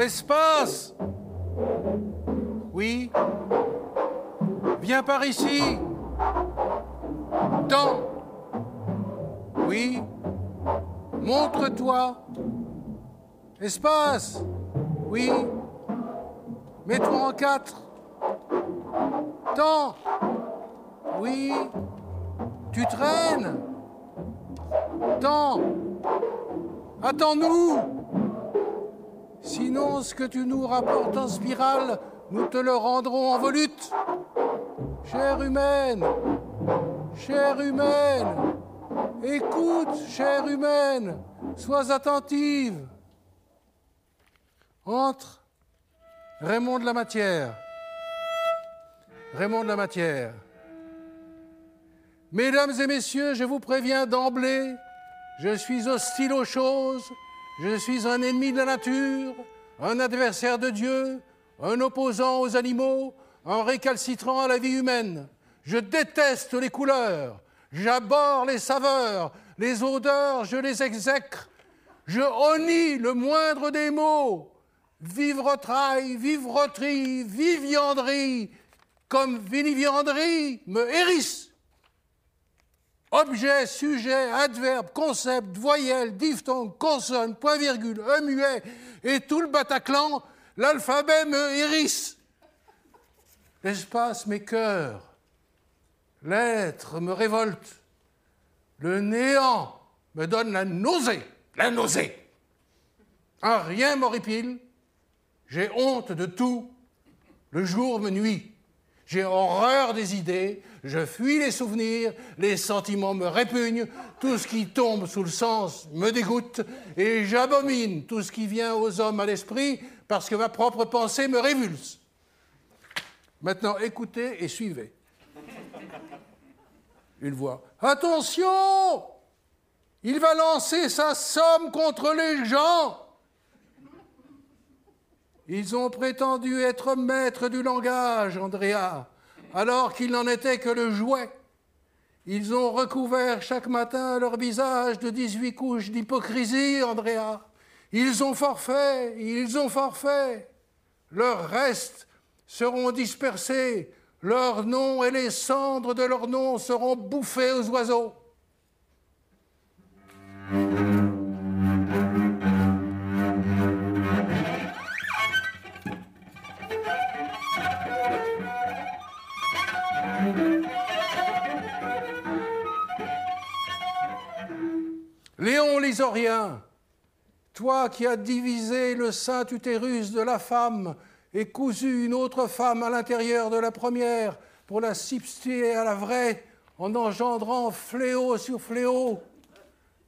Espace Oui. Viens par ici. Temps Oui. Montre-toi. Espace. Oui. Mets-toi en quatre. Temps Oui. Tu traînes. Temps Attends-nous Sinon, ce que tu nous rapportes en spirale, nous te le rendrons en volute. Chère humaine, chère humaine, écoute, chère humaine, sois attentive. Entre Raymond de la Matière. Raymond de la Matière. Mesdames et messieurs, je vous préviens d'emblée, je suis hostile aux choses, je suis un ennemi de la nature, un adversaire de Dieu, un opposant aux animaux, un récalcitrant à la vie humaine. Je déteste les couleurs, j'aborde les saveurs, les odeurs, je les exècre. Je honnie le moindre des mots. Vivre-trail, vivre-tri, vivianderie, comme vinivianderie me hérisse. Objet, sujet, adverbe, concept, voyelle, diphtongue, consonne, point-virgule, un muet et tout le Bataclan, l'alphabet me hérisse. L'espace mes cœurs. L'être me révolte. Le néant me donne la nausée. La nausée. Un rien m'horripile. J'ai honte de tout. Le jour me nuit. J'ai horreur des idées, je fuis les souvenirs, les sentiments me répugnent, tout ce qui tombe sous le sens me dégoûte, et j'abomine tout ce qui vient aux hommes à l'esprit parce que ma propre pensée me révulse. Maintenant, écoutez et suivez. Une voix. Attention Il va lancer sa somme contre les gens ils ont prétendu être maîtres du langage, Andrea, alors qu'ils n'en étaient que le jouet. Ils ont recouvert chaque matin leur visage de 18 couches d'hypocrisie, Andrea. Ils ont forfait, ils ont forfait. Leurs restes seront dispersés, leurs noms et les cendres de leurs noms seront bouffés aux oiseaux. Toi qui as divisé le saint utérus de la femme et cousu une autre femme à l'intérieur de la première pour la substituer à la vraie en engendrant fléau sur fléau,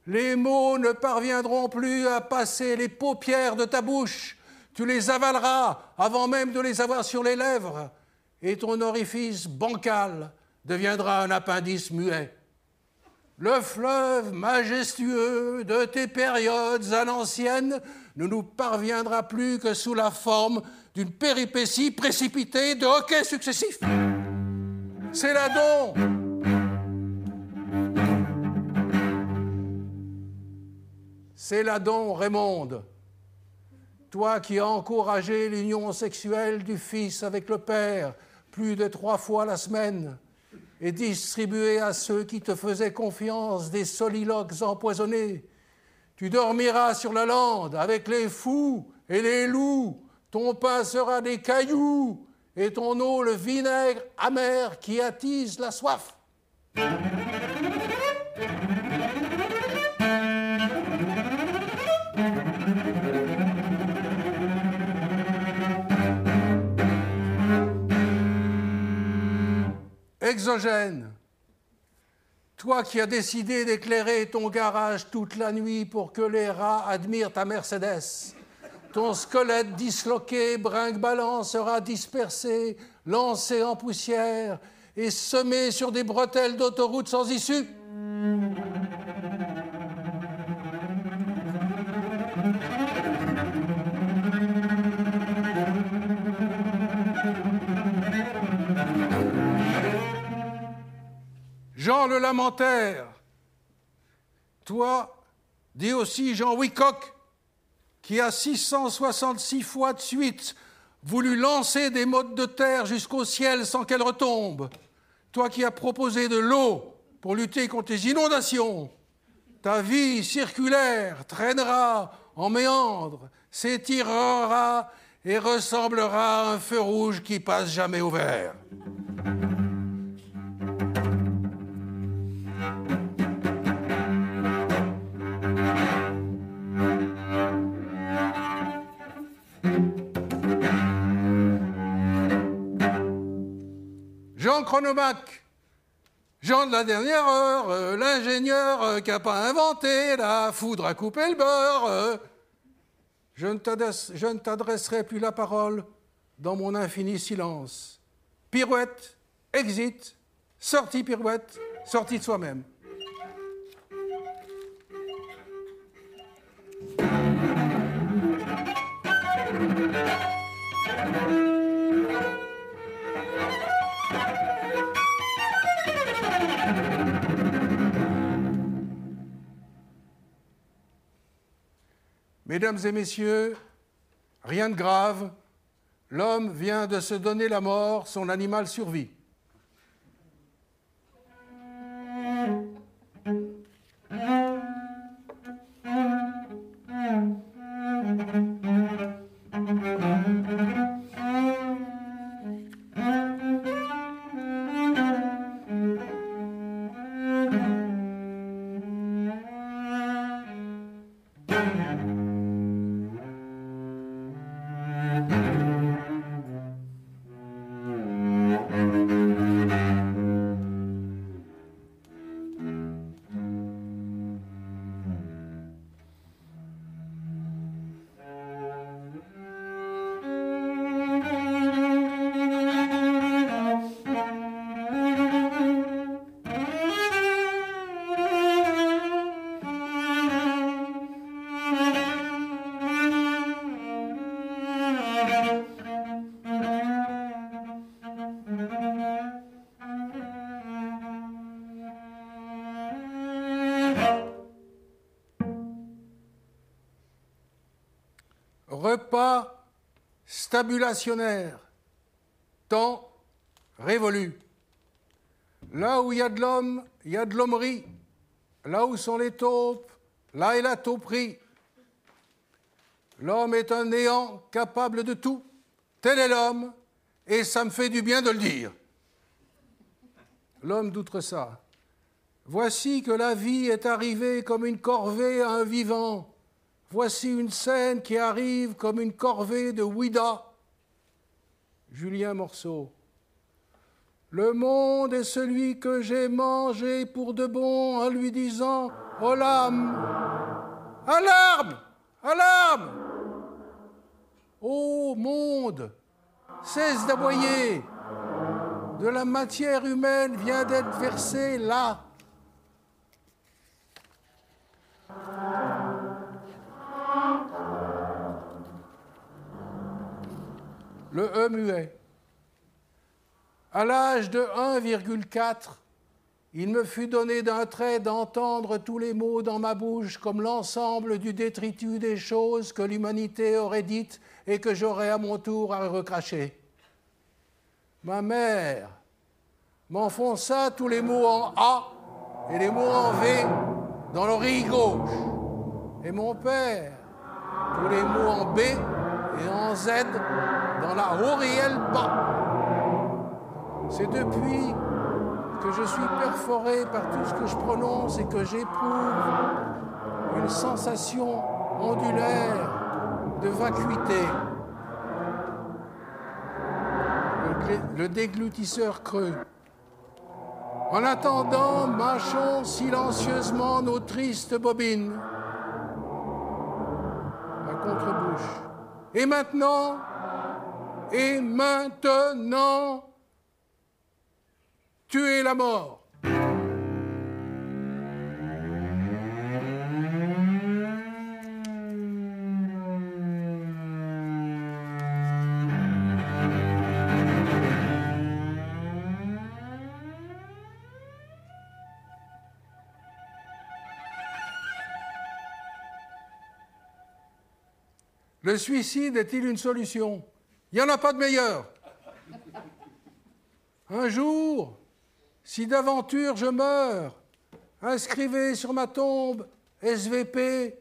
les mots ne parviendront plus à passer les paupières de ta bouche, tu les avaleras avant même de les avoir sur les lèvres, et ton orifice bancal deviendra un appendice muet le fleuve majestueux de tes périodes à l'ancienne ne nous parviendra plus que sous la forme d'une péripétie précipitée de hoquets successifs. C'est la don. C'est la don, Raymond. Toi qui as encouragé l'union sexuelle du Fils avec le Père plus de trois fois la semaine, et distribuer à ceux qui te faisaient confiance des soliloques empoisonnés. Tu dormiras sur la lande avec les fous et les loups. Ton pain sera des cailloux et ton eau le vinaigre amer qui attise la soif. Exogène. Toi qui as décidé d'éclairer ton garage toute la nuit pour que les rats admirent ta Mercedes. Ton squelette disloqué, brinque-ballant, sera dispersé, lancé en poussière et semé sur des bretelles d'autoroute sans issue. Le Lamentaire. Toi, dis aussi Jean Wycock. qui a 666 fois de suite voulu lancer des modes de terre jusqu'au ciel sans qu'elles retombent, toi qui as proposé de l'eau pour lutter contre les inondations, ta vie circulaire traînera en méandre, s'étirera et ressemblera à un feu rouge qui passe jamais au vert. Jean Chronomaque, Jean de la dernière heure, euh, l'ingénieur euh, qui n'a pas inventé la foudre à couper le beurre. Euh. je ne t'adresserai plus la parole dans mon infini silence. Pirouette, exit, sortie pirouette, sortie de soi-même. Mesdames et messieurs, rien de grave, l'homme vient de se donner la mort, son animal survit. Repas stabulationnaire, temps révolu. Là où il y a de l'homme, il y a de l'hommerie. Là où sont les taupes, là est la tauperie. L'homme est un néant capable de tout. Tel est l'homme, et ça me fait du bien de le dire. L'homme d'outre ça. Voici que la vie est arrivée comme une corvée à un vivant Voici une scène qui arrive comme une corvée de Ouida. Julien Morceau. Le monde est celui que j'ai mangé pour de bon en lui disant l'âme Alarme Alarme Ô monde Cesse d'aboyer. De la matière humaine vient d'être versée là le E muet. À l'âge de 1,4, il me fut donné d'un trait d'entendre tous les mots dans ma bouche comme l'ensemble du détritus des choses que l'humanité aurait dites et que j'aurais à mon tour à recracher. Ma mère m'enfonça tous les mots en A et les mots en V dans l'oreille gauche. Et mon père, tous les mots en B et en Z dans la Auriel bas. C'est depuis que je suis perforé par tout ce que je prononce et que j'éprouve une sensation ondulaire de vacuité. Le, déglutisseur creux. En attendant, mâchons silencieusement nos tristes bobines. La contre-bouche. Et maintenant, et maintenant, tuez la mort. Le suicide est-il une solution? Il n'y en a pas de meilleure. Un jour, si d'aventure je meurs, inscrivez sur ma tombe SVP,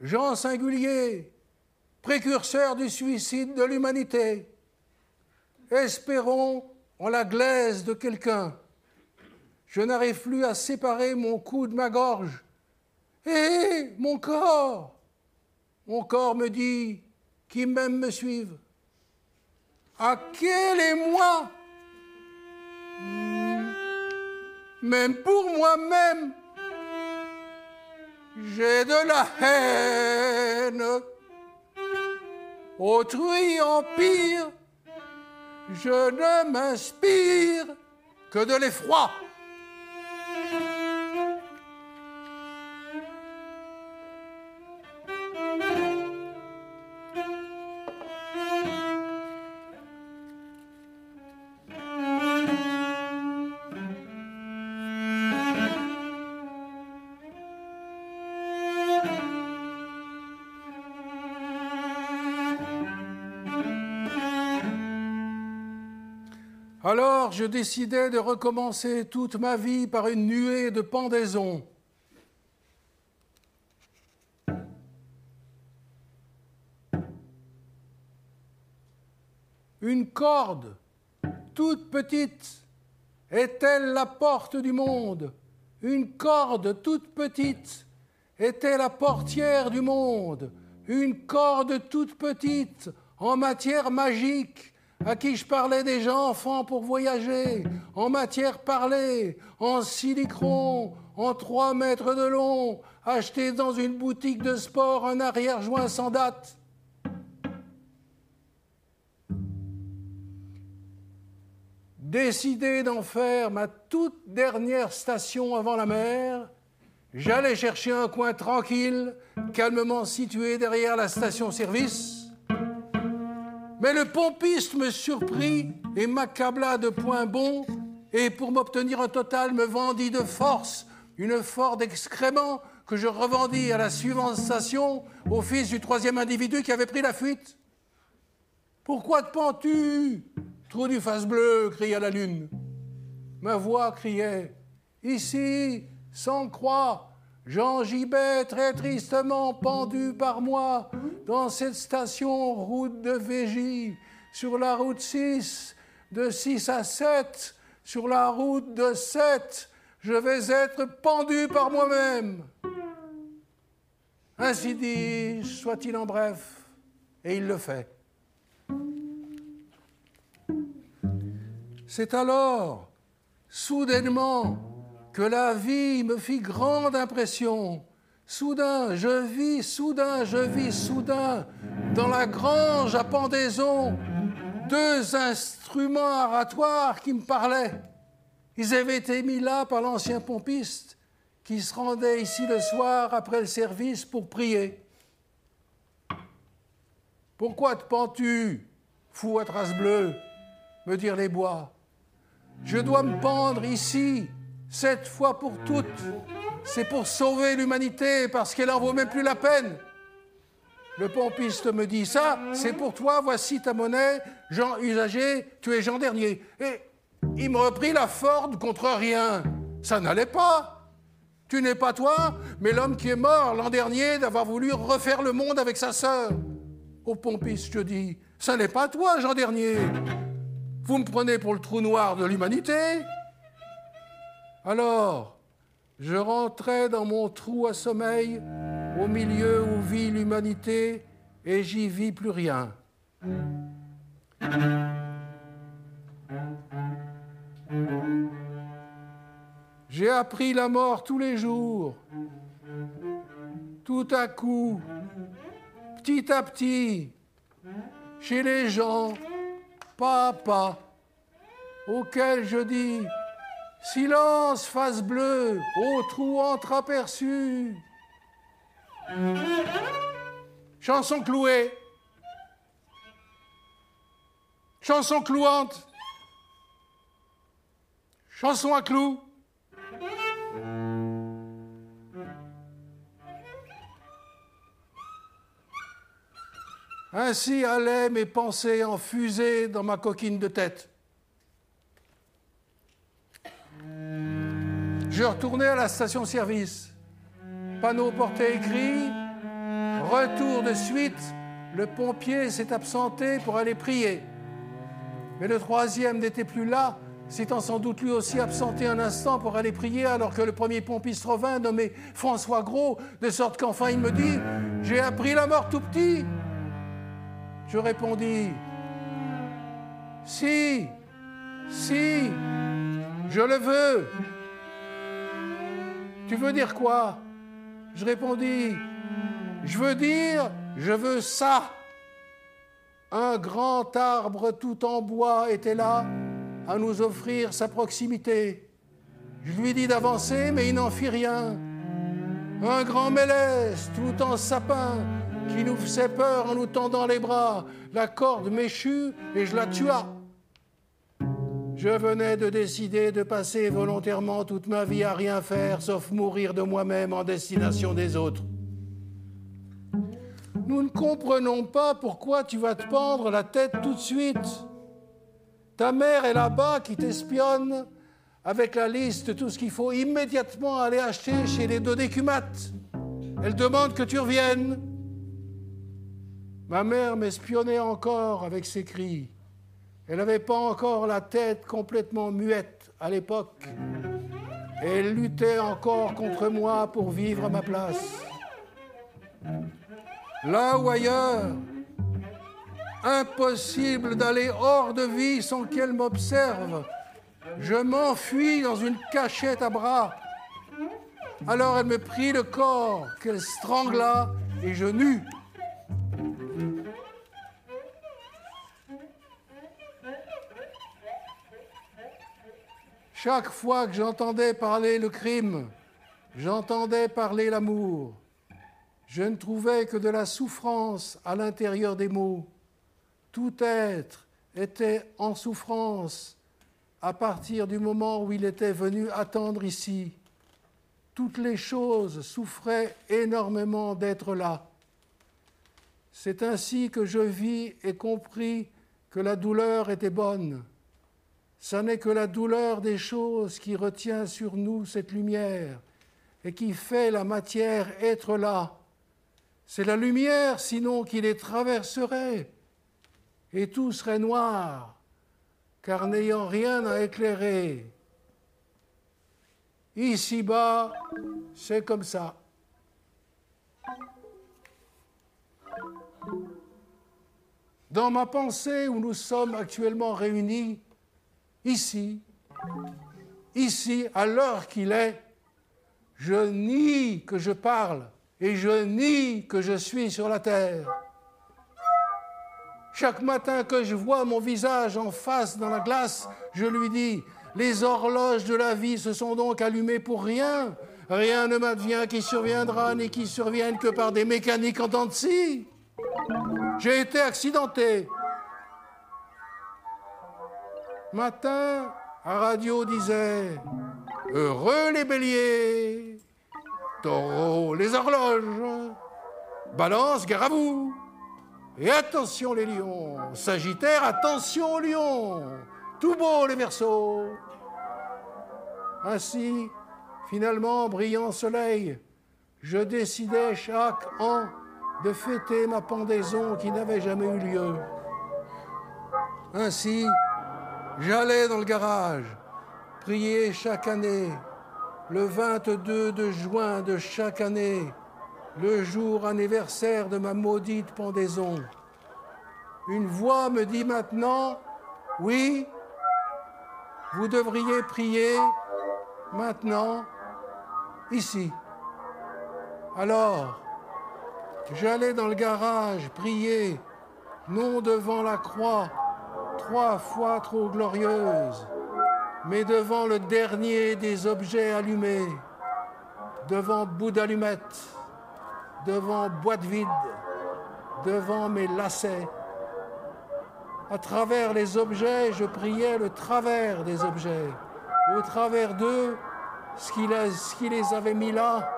Jean Singulier, précurseur du suicide de l'humanité. Espérons en la glaise de quelqu'un. Je n'arrive plus à séparer mon cou de ma gorge. Hé, mon corps Mon corps me dit qui m'aime me suive. À quel est moi Même pour moi-même, j'ai de la haine. Autrui empire, je ne m'inspire que de l'effroi. Je décidai de recommencer toute ma vie par une nuée de pendaisons. Une corde, toute petite, est-elle la porte du monde? Une corde toute petite était la portière du monde? Une corde toute petite en matière magique à qui je parlais déjà enfant pour voyager, en matière parlée, en silicron, en trois mètres de long, acheté dans une boutique de sport un arrière-joint sans date. Décidé d'en faire ma toute dernière station avant la mer, j'allais chercher un coin tranquille, calmement situé derrière la station-service mais le pompiste me surprit et m'accabla de points bons, et pour m'obtenir un total me vendit de force une Ford excrément que je revendis à la suivante station au fils du troisième individu qui avait pris la fuite. Pourquoi te pends-tu Trou du face bleu, cria la lune. Ma voix criait Ici, sans croix, Jean Gibet, très tristement pendu par moi, dans cette station route de Végy, sur la route 6, de 6 à 7, sur la route de 7, je vais être pendu par moi-même. Ainsi dit, soit-il en bref, et il le fait. C'est alors, soudainement, que la vie me fit grande impression. Soudain, je vis, soudain, je vis, soudain, dans la grange à pendaison, deux instruments aratoires qui me parlaient. Ils avaient été mis là par l'ancien pompiste qui se rendait ici le soir après le service pour prier. Pourquoi te pends-tu, fou à trace bleue? me dirent les bois. Je dois me pendre ici, cette fois pour toutes, c'est pour sauver l'humanité parce qu'elle en vaut même plus la peine. Le pompiste me dit ça, c'est pour toi, voici ta monnaie, Jean Usager, tu es Jean Dernier. Et il me reprit la Ford contre rien. Ça n'allait pas. Tu n'es pas toi, mais l'homme qui est mort l'an dernier d'avoir voulu refaire le monde avec sa sœur. Au pompiste, je dis, ça n'est pas toi, Jean Dernier. Vous me prenez pour le trou noir de l'humanité alors, je rentrai dans mon trou à sommeil, au milieu où vit l'humanité, et j'y vis plus rien. J'ai appris la mort tous les jours. Tout à coup, petit à petit, chez les gens, pas à pas, auxquels je dis Silence, face bleue, au trou entreaperçu. Chanson clouée. Chanson clouante. Chanson à clous. Ainsi allaient mes pensées en fusée dans ma coquine de tête. Je retournais à la station-service. Panneau porté écrit Retour de suite, le pompier s'est absenté pour aller prier. Mais le troisième n'était plus là, s'étant sans doute lui aussi absenté un instant pour aller prier, alors que le premier pompiste revint, nommé François Gros, de sorte qu'enfin il me dit J'ai appris la mort tout petit. Je répondis Si, si, je le veux. Tu veux dire quoi? Je répondis, je veux dire, je veux ça. Un grand arbre tout en bois était là à nous offrir sa proximité. Je lui dis d'avancer, mais il n'en fit rien. Un grand mélèze tout en sapin qui nous faisait peur en nous tendant les bras. La corde m'échut et je la tua. Je venais de décider de passer volontairement toute ma vie à rien faire sauf mourir de moi-même en destination des autres. Nous ne comprenons pas pourquoi tu vas te pendre la tête tout de suite. Ta mère est là-bas qui t'espionne avec la liste de tout ce qu'il faut immédiatement aller acheter chez les dodécumates. Elle demande que tu reviennes. Ma mère m'espionnait encore avec ses cris. Elle n'avait pas encore la tête complètement muette à l'époque. Elle luttait encore contre moi pour vivre à ma place. Là ou ailleurs, impossible d'aller hors de vie sans qu'elle m'observe. Je m'enfuis dans une cachette à bras. Alors elle me prit le corps, qu'elle strangla, et je nus. Chaque fois que j'entendais parler le crime, j'entendais parler l'amour. Je ne trouvais que de la souffrance à l'intérieur des mots. Tout être était en souffrance à partir du moment où il était venu attendre ici. Toutes les choses souffraient énormément d'être là. C'est ainsi que je vis et compris que la douleur était bonne ce n'est que la douleur des choses qui retient sur nous cette lumière et qui fait la matière être là. C'est la lumière sinon qui les traverserait et tout serait noir, car n'ayant rien à éclairer. Ici-bas, c'est comme ça. Dans ma pensée où nous sommes actuellement réunis, ici, ici, à l'heure qu'il est, je nie que je parle et je nie que je suis sur la terre. Chaque matin que je vois mon visage en face dans la glace, je lui dis, les horloges de la vie se sont donc allumées pour rien. Rien ne m'advient qui surviendra, ni qui survienne que par des mécaniques en dents de. J'ai été accidenté, Matin, à radio disait Heureux les béliers, taureau les horloges, balance, gare à vous. Et attention les lions, sagittaire, attention lions, tout beau les versos. Ainsi, finalement, brillant soleil, je décidais chaque an de fêter ma pendaison qui n'avait jamais eu lieu. Ainsi, J'allais dans le garage, prier chaque année, le 22 de juin de chaque année, le jour anniversaire de ma maudite pendaison. Une voix me dit maintenant, oui, vous devriez prier maintenant, ici. Alors, j'allais dans le garage prier, non devant la croix, trois fois trop glorieuse, mais devant le dernier des objets allumés, devant bout d'allumette, devant boîte vide, devant mes lacets. À travers les objets, je priais le travers des objets. Au travers d'eux, ce qui, les avait mis là,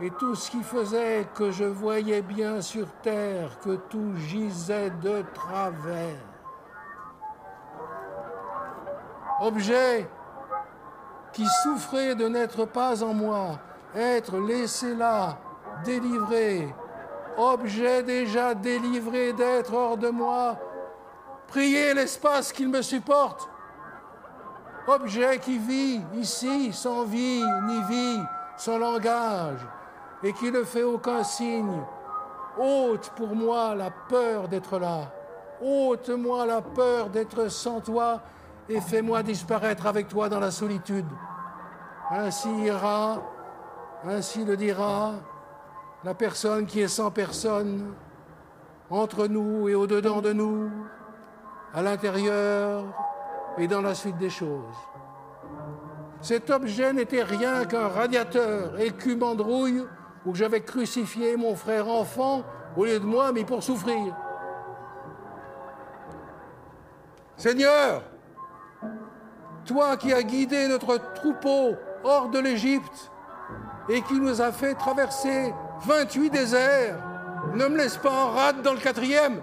et tout ce qui faisait que je voyais bien sur terre que tout gisait de travers. Objet qui souffrait de n'être pas en moi, être laissé là, délivré, objet déjà délivré d'être hors de moi, priez l'espace qu'il me supporte, objet qui vit ici sans vie ni vie, sans langage, et qui ne fait aucun signe, ôte pour moi la peur d'être là, ôte-moi la peur d'être sans toi, et fais-moi disparaître avec toi dans la solitude. Ainsi ira, ainsi le dira la personne qui est sans personne, entre nous et au-dedans de nous, à l'intérieur et dans la suite des choses. Cet objet n'était rien qu'un radiateur écumant de où j'avais crucifié mon frère enfant au lieu de moi, mais pour souffrir. Seigneur, toi qui as guidé notre troupeau hors de l'Égypte et qui nous a fait traverser 28 déserts, ne me laisse pas en rade dans le quatrième.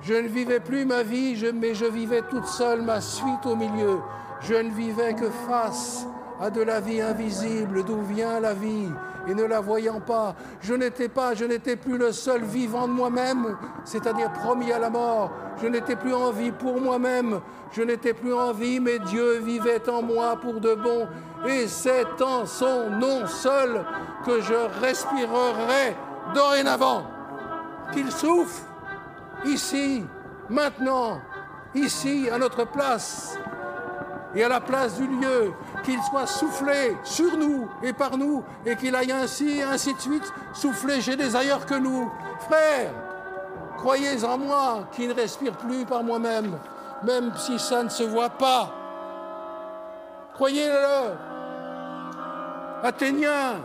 Je ne vivais plus ma vie, mais je vivais toute seule ma suite au milieu. Je ne vivais que face à de la vie invisible, d'où vient la vie, et ne la voyant pas, je n'étais pas, je n'étais plus le seul vivant de moi-même, c'est-à-dire promis à la mort. Je n'étais plus en vie pour moi-même, je n'étais plus en vie, mais Dieu vivait en moi pour de bon, et c'est en son nom seul que je respirerai dorénavant. Qu'il souffle ici, maintenant, ici, à notre place, et à la place du lieu, qu'il soit soufflé sur nous et par nous, et qu'il aille ainsi, ainsi de suite, souffler chez des ailleurs que nous. Frères, croyez en moi qui ne respire plus par moi-même, même si ça ne se voit pas. Croyez-le. Athéniens,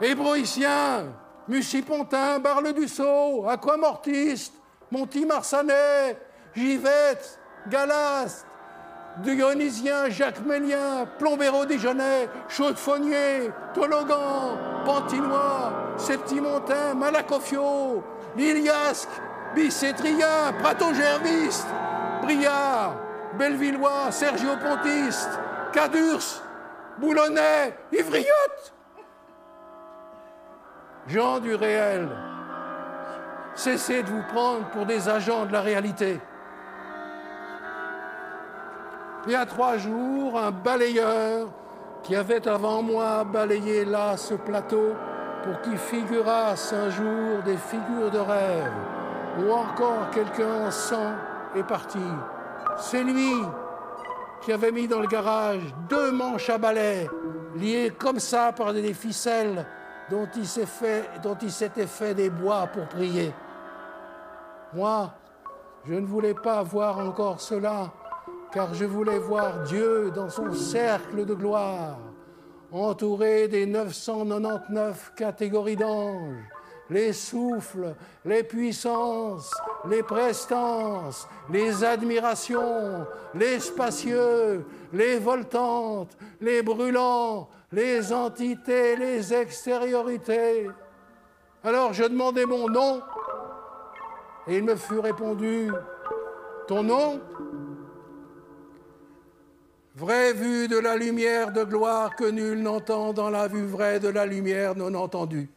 Hébroïciens, Mucipontins, Barle du Sceau, Aquamortiste, Monty-Marsanais, Givette, Galaste, Dionysien, Jacques Mélien, Plombéro Dijonais, Chaudefonnier, Tologan, Pantinois, Septimontin, Malacofio, Liliasque, Bicétrien, Prato-Gerviste, Briard, Bellevillois, Sergio Pontiste, Cadurs, Boulonnais, Ivriotte. Gens du réel, cessez de vous prendre pour des agents de la réalité. Il y a trois jours, un balayeur qui avait avant moi balayé là ce plateau pour qu'il figurasse un jour des figures de rêve, ou encore quelqu'un sans est parti. C'est lui qui avait mis dans le garage deux manches à balai, liées comme ça par des ficelles dont il s'était fait des bois pour prier. Moi, je ne voulais pas voir encore cela, car je voulais voir Dieu dans son cercle de gloire, entouré des 999 catégories d'anges, les souffles, les puissances, les prestances, les admirations, les spacieux, les voltantes, les brûlants, les entités, les extériorités. Alors je demandais mon nom et il me fut répondu, ton nom? Vraie vue de la lumière de gloire que nul n'entend dans la vue vraie de la lumière non entendue.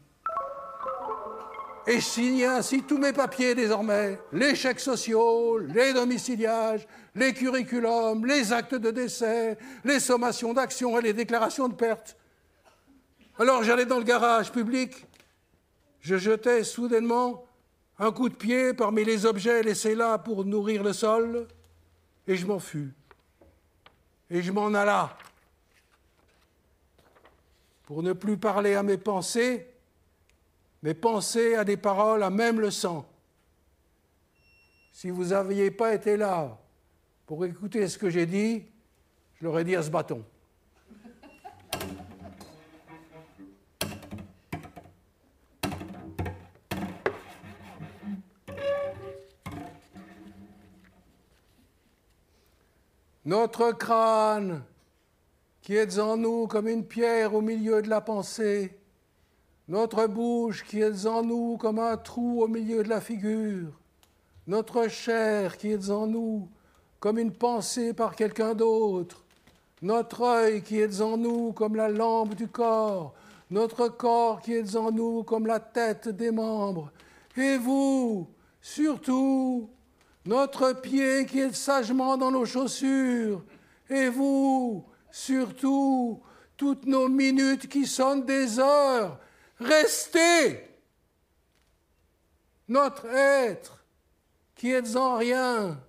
Et signe ainsi tous mes papiers désormais, les chèques sociaux, les domiciliages, les curriculums, les actes de décès, les sommations d'action et les déclarations de perte. Alors j'allais dans le garage public, je jetais soudainement un coup de pied parmi les objets laissés là pour nourrir le sol, et je m'en fus et je m'en alla. Pour ne plus parler à mes pensées, mais penser à des paroles à même le sang. Si vous n'aviez pas été là pour écouter ce que j'ai dit, je l'aurais dit à ce bâton. Notre crâne qui êtes en nous comme une pierre au milieu de la pensée, notre bouche qui êtes en nous comme un trou au milieu de la figure, notre chair qui êtes en nous comme une pensée par quelqu'un d'autre, notre œil qui est en nous comme la lampe du corps, notre corps qui est en nous comme la tête des membres, et vous, surtout, notre pied qui est sagement dans nos chaussures, et vous, surtout, toutes nos minutes qui sonnent des heures, restez. Notre être qui est en rien,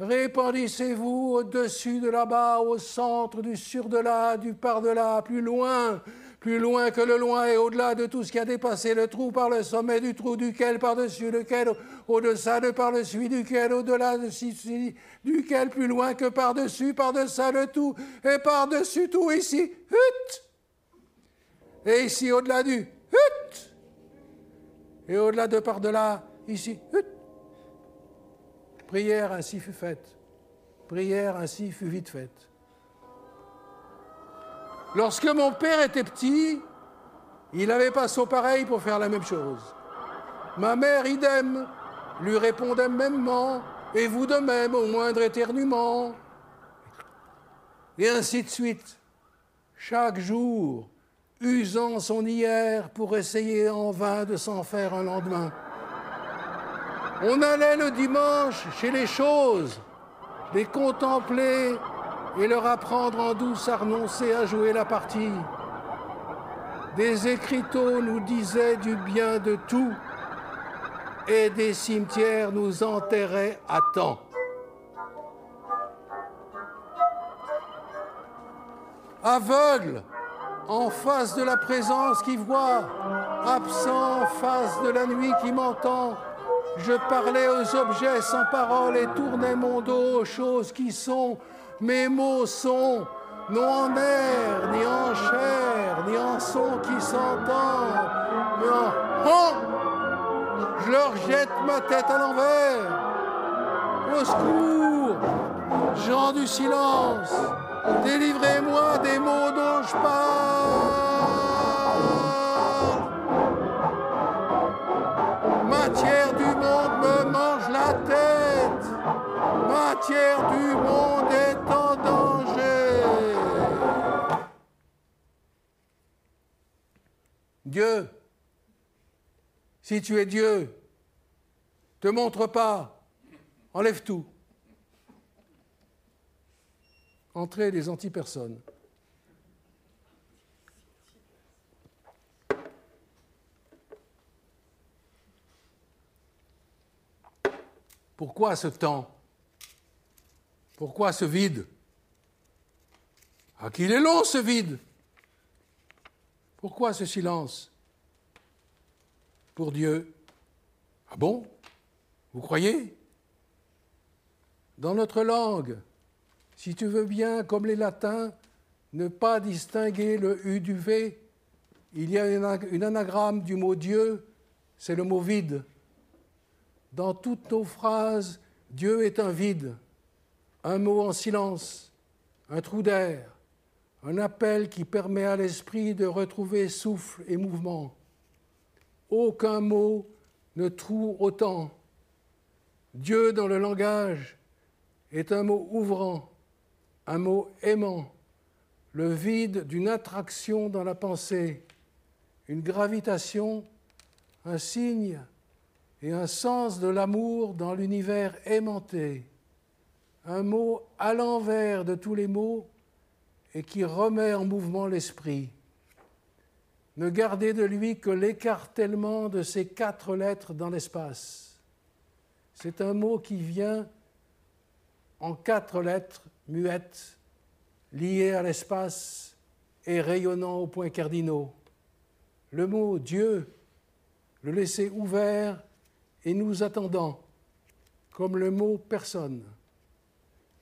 Répandissez-vous au-dessus de là-bas, au centre du sur-delà, du par-delà, plus loin, plus loin que le loin et au-delà de tout ce qui a dépassé le trou par le sommet du trou duquel, par-dessus lequel, au-dessous de par-dessus duquel, au-delà de duquel, plus loin que par-dessus, par-dessus le tout, et par-dessus tout ici, hut Et ici, au-delà du hut Et au-delà de par-delà, ici, hut Prière ainsi fut faite. Prière ainsi fut vite faite. Lorsque mon père était petit, il n'avait pas son pareil pour faire la même chose. Ma mère, idem, lui répondait mêmement, et vous de même au moindre éternuement. Et ainsi de suite, chaque jour, usant son hier pour essayer en vain de s'en faire un lendemain. On allait le dimanche chez les choses, les contempler et leur apprendre en douce à renoncer à jouer la partie. Des écriteaux nous disaient du bien de tout et des cimetières nous enterraient à temps. Aveugle en face de la présence qui voit, absent en face de la nuit qui m'entend, je parlais aux objets sans parole et tournais mon dos aux choses qui sont. Mes mots sont non en air, ni en chair, ni en son qui s'entend, mais en oh Je leur jette ma tête à l'envers. Au secours, gens du silence, délivrez-moi des mots dont je parle. Matière du monde me mange la tête. Matière du monde Dieu, si tu es Dieu, te montre pas, enlève tout. Entrez les antipersonnes. Pourquoi ce temps? Pourquoi ce vide? Ah, qu'il est long ce vide Pourquoi ce silence Pour Dieu? Ah bon? Vous croyez? Dans notre langue, si tu veux bien, comme les latins, ne pas distinguer le U du V, il y a une anagramme du mot Dieu, c'est le mot vide. Dans toutes nos phrases, Dieu est un vide, un mot en silence, un trou d'air, un appel qui permet à l'esprit de retrouver souffle et mouvement. Aucun mot ne troue autant. Dieu dans le langage est un mot ouvrant, un mot aimant, le vide d'une attraction dans la pensée, une gravitation, un signe et un sens de l'amour dans l'univers aimanté, un mot à l'envers de tous les mots et qui remet en mouvement l'esprit. Ne gardez de lui que l'écartèlement de ces quatre lettres dans l'espace. C'est un mot qui vient en quatre lettres muettes, liées à l'espace et rayonnant aux points cardinaux. Le mot Dieu, le laisser ouvert et nous attendant, comme le mot personne,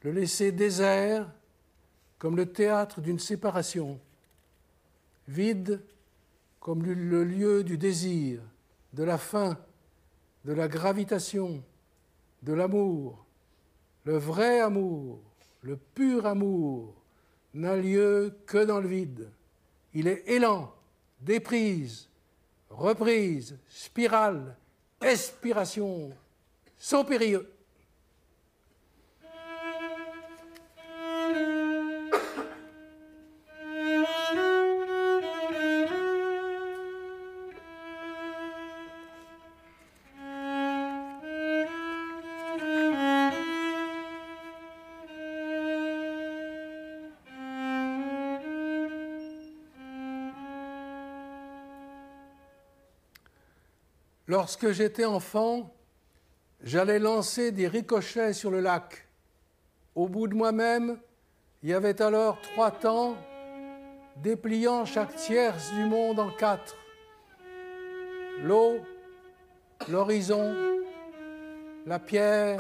le laisser désert comme le théâtre d'une séparation, vide comme le lieu du désir, de la faim, de la gravitation, de l'amour, le vrai amour, le pur amour, n'a lieu que dans le vide. Il est élan, déprise, reprise, spirale, expiration, saut périlleux. Lorsque j'étais enfant, j'allais lancer des ricochets sur le lac. Au bout de moi-même, il y avait alors trois temps, dépliant chaque tierce du monde en quatre. L'eau, l'horizon, la pierre,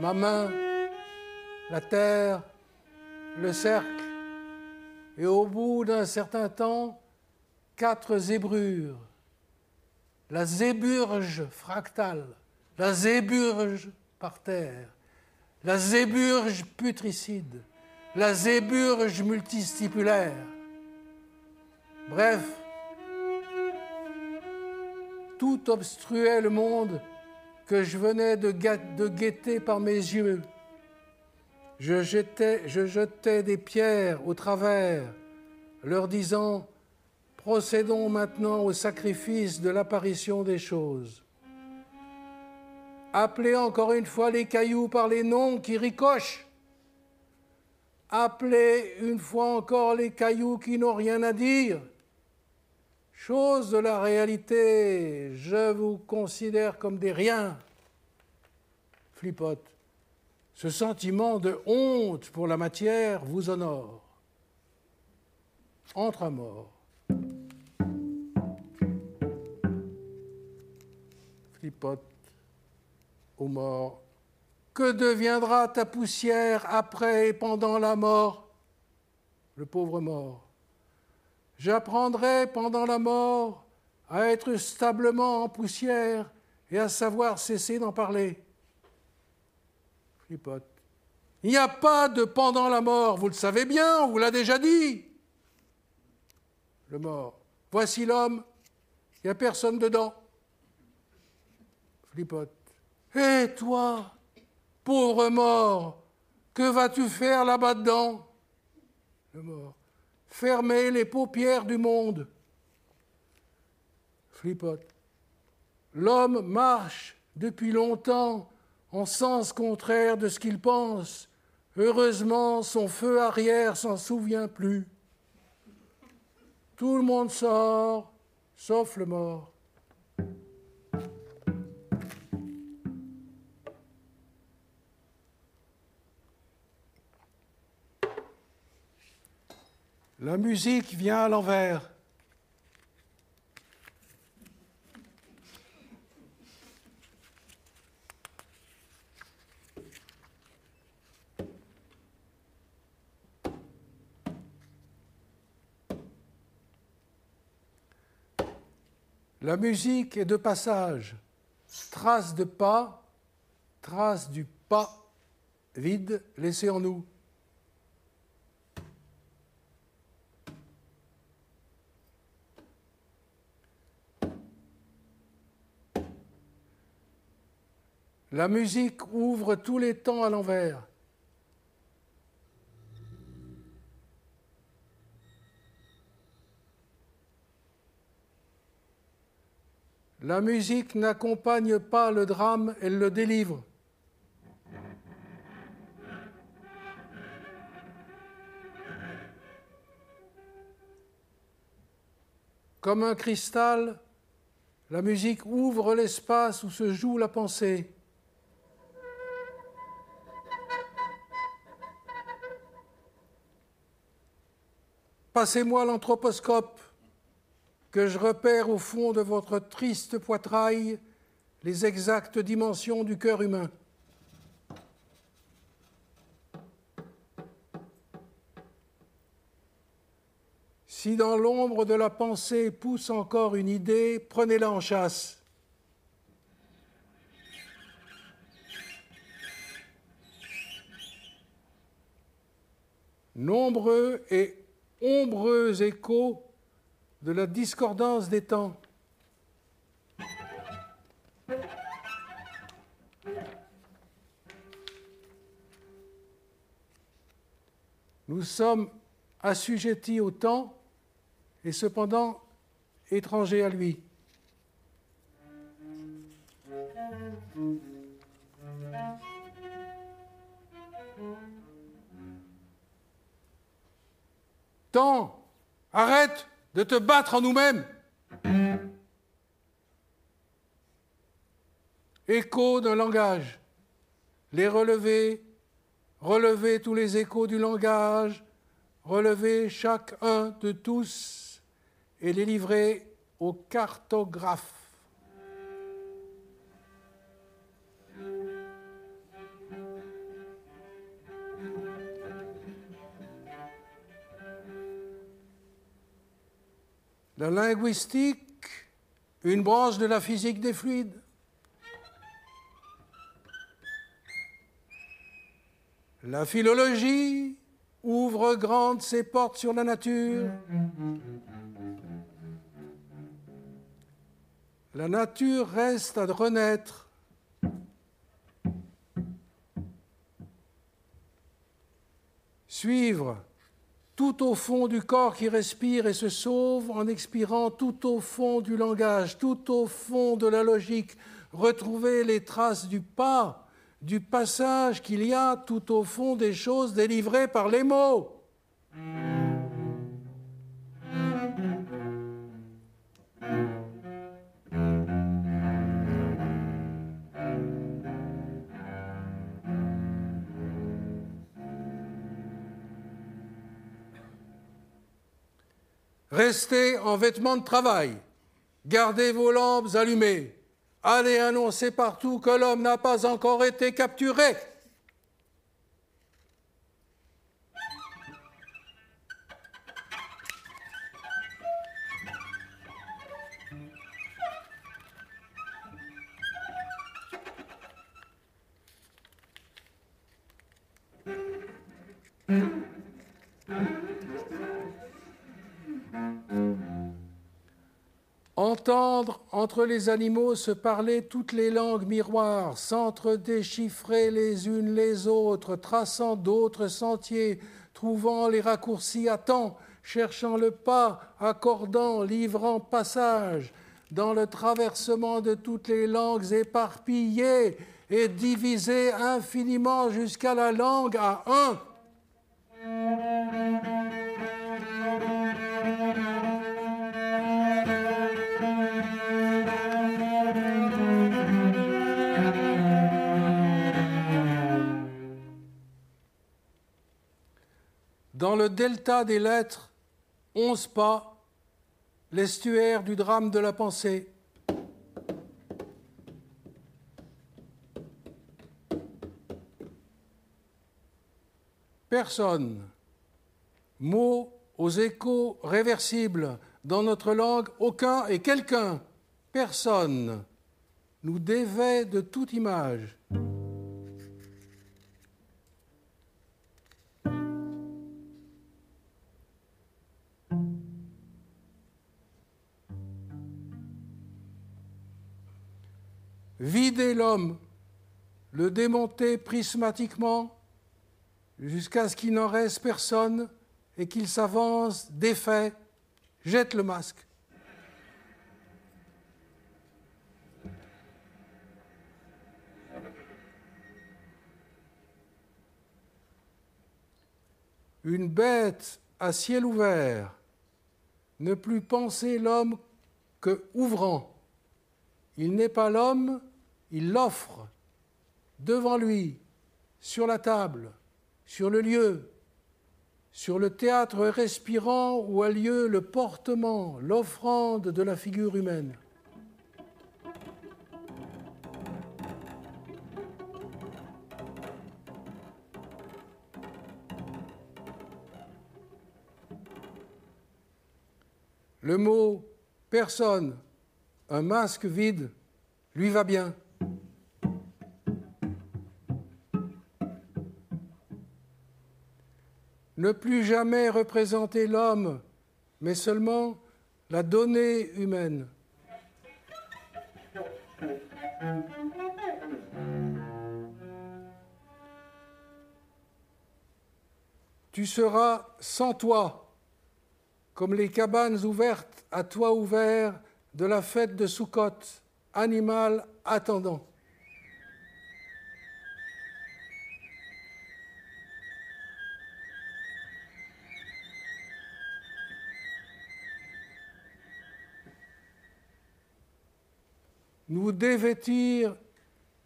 ma main, la terre, le cercle, et au bout d'un certain temps, quatre zébrures la zéburge fractale, la zéburge par terre, la zéburge putricide, la zéburge multistipulaire. Bref, tout obstruait le monde que je venais de, guetter par mes yeux. Je jetais, je jetais des pierres au travers, leur disant Procédons maintenant au sacrifice de l'apparition des choses. Appelez encore une fois les cailloux par les noms qui ricochent. Appelez une fois encore les cailloux qui n'ont rien à dire. Chose de la réalité, je vous considère comme des riens. Flipote, ce sentiment de honte pour la matière vous honore. Entre à mort. Flipote, aux morts, que deviendra ta poussière après et pendant la mort? Le pauvre mort. J'apprendrai pendant la mort à être stablement en poussière et à savoir cesser d'en parler. Flipote. Il n'y a pas de pendant la mort, vous le savez bien, on vous l'a déjà dit le mort. Voici l'homme, il n'y a personne dedans. Flipote. Et toi, pauvre mort, que vas-tu faire là-bas dedans Le mort. Fermer les paupières du monde. Flipote. L'homme marche depuis longtemps en sens contraire de ce qu'il pense. Heureusement, son feu arrière s'en souvient plus. Tout le monde sort, sauf le mort. La musique vient à l'envers. La musique est de passage, trace de pas, trace du pas vide laissé en nous. La musique ouvre tous les temps à l'envers. La musique n'accompagne pas le drame, elle le délivre. Comme un cristal, la musique ouvre l'espace où se joue la pensée. Passez-moi l'anthroposcope que je repère au fond de votre triste poitrail les exactes dimensions du cœur humain. Si dans l'ombre de la pensée pousse encore une idée, prenez-la en chasse. nombreux et ombreux échos de la discordance des temps. Nous sommes assujettis au temps et cependant étrangers à lui. Temps, arrête de te battre en nous-mêmes. Écho d'un langage, les relever, relever tous les échos du langage, relever chacun de tous et les livrer au cartographe. La linguistique, une branche de la physique des fluides. La philologie ouvre grandes ses portes sur la nature. La nature reste à renaître. Suivre tout au fond du corps qui respire et se sauve en expirant tout au fond du langage, tout au fond de la logique, retrouver les traces du pas, du passage qu'il y a tout au fond des choses délivrées par les mots. Restez en vêtements de travail. Gardez vos lampes allumées. Allez annoncer partout que l'homme n'a pas encore été capturé. Entendre entre les animaux se parler toutes les langues miroirs, s'entre-déchiffrer les unes les autres, traçant d'autres sentiers, trouvant les raccourcis à temps, cherchant le pas, accordant, livrant passage, dans le traversement de toutes les langues éparpillées et divisées infiniment jusqu'à la langue à un. Dans le delta des lettres, onze pas, l'estuaire du drame de la pensée. Personne, mot aux échos réversibles dans notre langue, aucun et quelqu'un, personne, nous dévait de toute image. Vider l'homme, le démonter prismatiquement jusqu'à ce qu'il n'en reste personne et qu'il s'avance défait, jette le masque. Une bête à ciel ouvert, ne plus penser l'homme que ouvrant. Il n'est pas l'homme, il l'offre devant lui, sur la table, sur le lieu, sur le théâtre respirant où a lieu le portement, l'offrande de la figure humaine. Le mot personne, un masque vide, lui va bien. Ne plus jamais représenter l'homme, mais seulement la donnée humaine. Tu seras sans toi, comme les cabanes ouvertes à toit ouvert de la fête de Soukhot, animal attendant. Nous dévêtir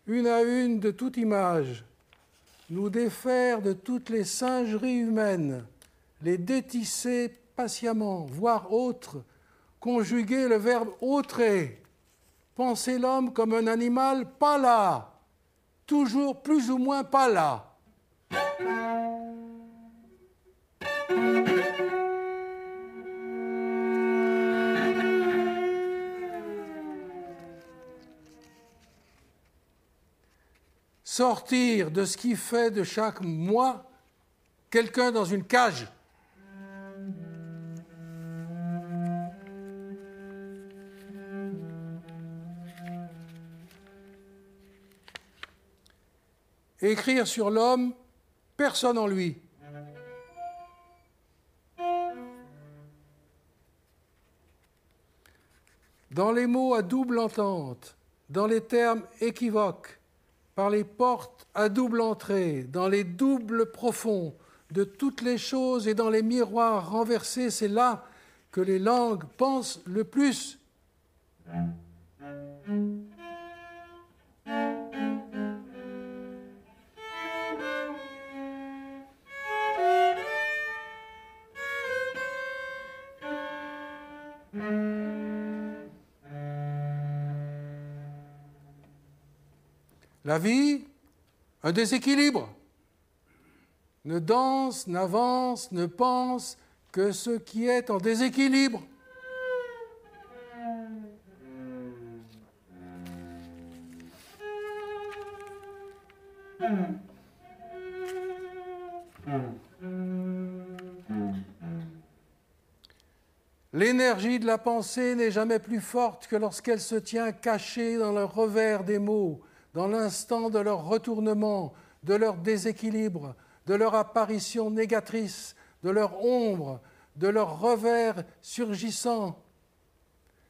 une à une de toute image, nous défaire de toutes les singeries humaines, les détisser patiemment, voire autres, conjuguer le verbe autrer, penser l'homme comme un animal pas là, toujours plus ou moins pas là. Sortir de ce qui fait de chaque mois quelqu'un dans une cage. Écrire sur l'homme, personne en lui. Dans les mots à double entente, dans les termes équivoques, par les portes à double entrée, dans les doubles profonds de toutes les choses et dans les miroirs renversés, c'est là que les langues pensent le plus. La vie, un déséquilibre. Ne danse, n'avance, ne pense que ce qui est en déséquilibre. L'énergie de la pensée n'est jamais plus forte que lorsqu'elle se tient cachée dans le revers des mots, dans l'instant de leur retournement, de leur déséquilibre, de leur apparition négatrice, de leur ombre, de leur revers surgissant,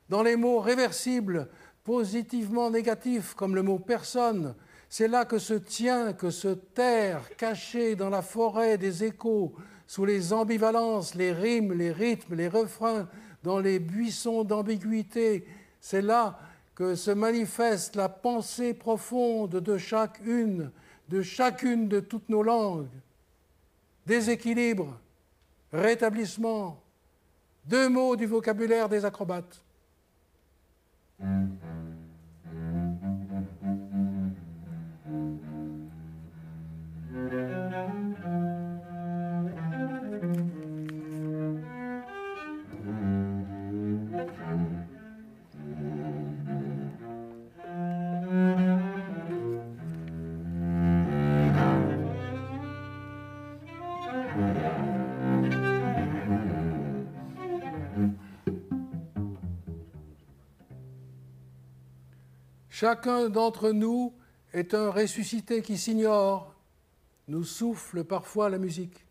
dans les mots réversibles, positivement négatifs, comme le mot personne, c'est là que se tient, que se terre, caché dans la forêt des échos, sous les ambivalences, les rimes, les rythmes, les refrains, dans les buissons d'ambiguïté, c'est là que se manifeste la pensée profonde de chacune, de chacune de toutes nos langues. Déséquilibre, rétablissement, deux mots du vocabulaire des acrobates. Chacun d'entre nous est un ressuscité qui s'ignore, nous souffle parfois la musique.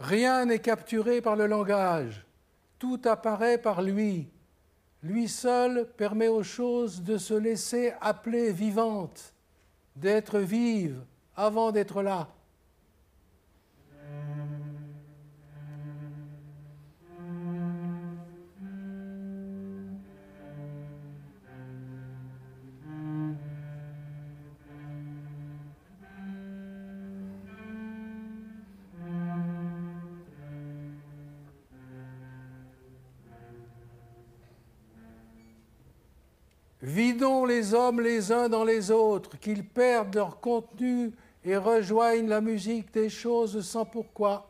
Rien n'est capturé par le langage, tout apparaît par lui, lui seul permet aux choses de se laisser appeler vivantes, d'être vives avant d'être là. les hommes les uns dans les autres, qu'ils perdent leur contenu et rejoignent la musique des choses sans pourquoi.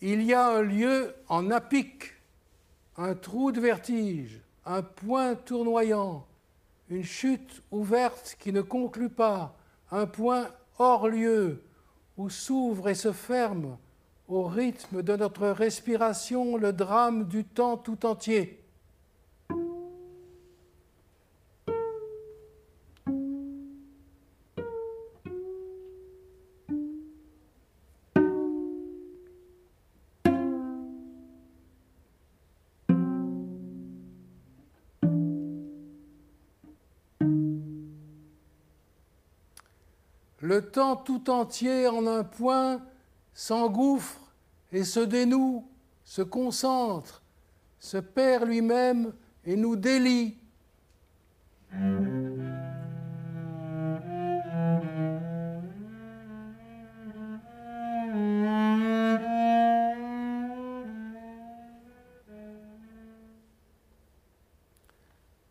Il y a un lieu en apic, un trou de vertige, un point tournoyant, une chute ouverte qui ne conclut pas, un point hors lieu où s'ouvre et se ferme au rythme de notre respiration le drame du temps tout entier. Le temps tout entier en un point s'engouffre et se dénoue, se concentre, se perd lui-même et nous délie.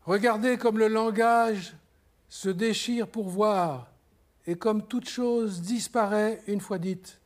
Regardez comme le langage se déchire pour voir et comme toute chose disparaît une fois dite.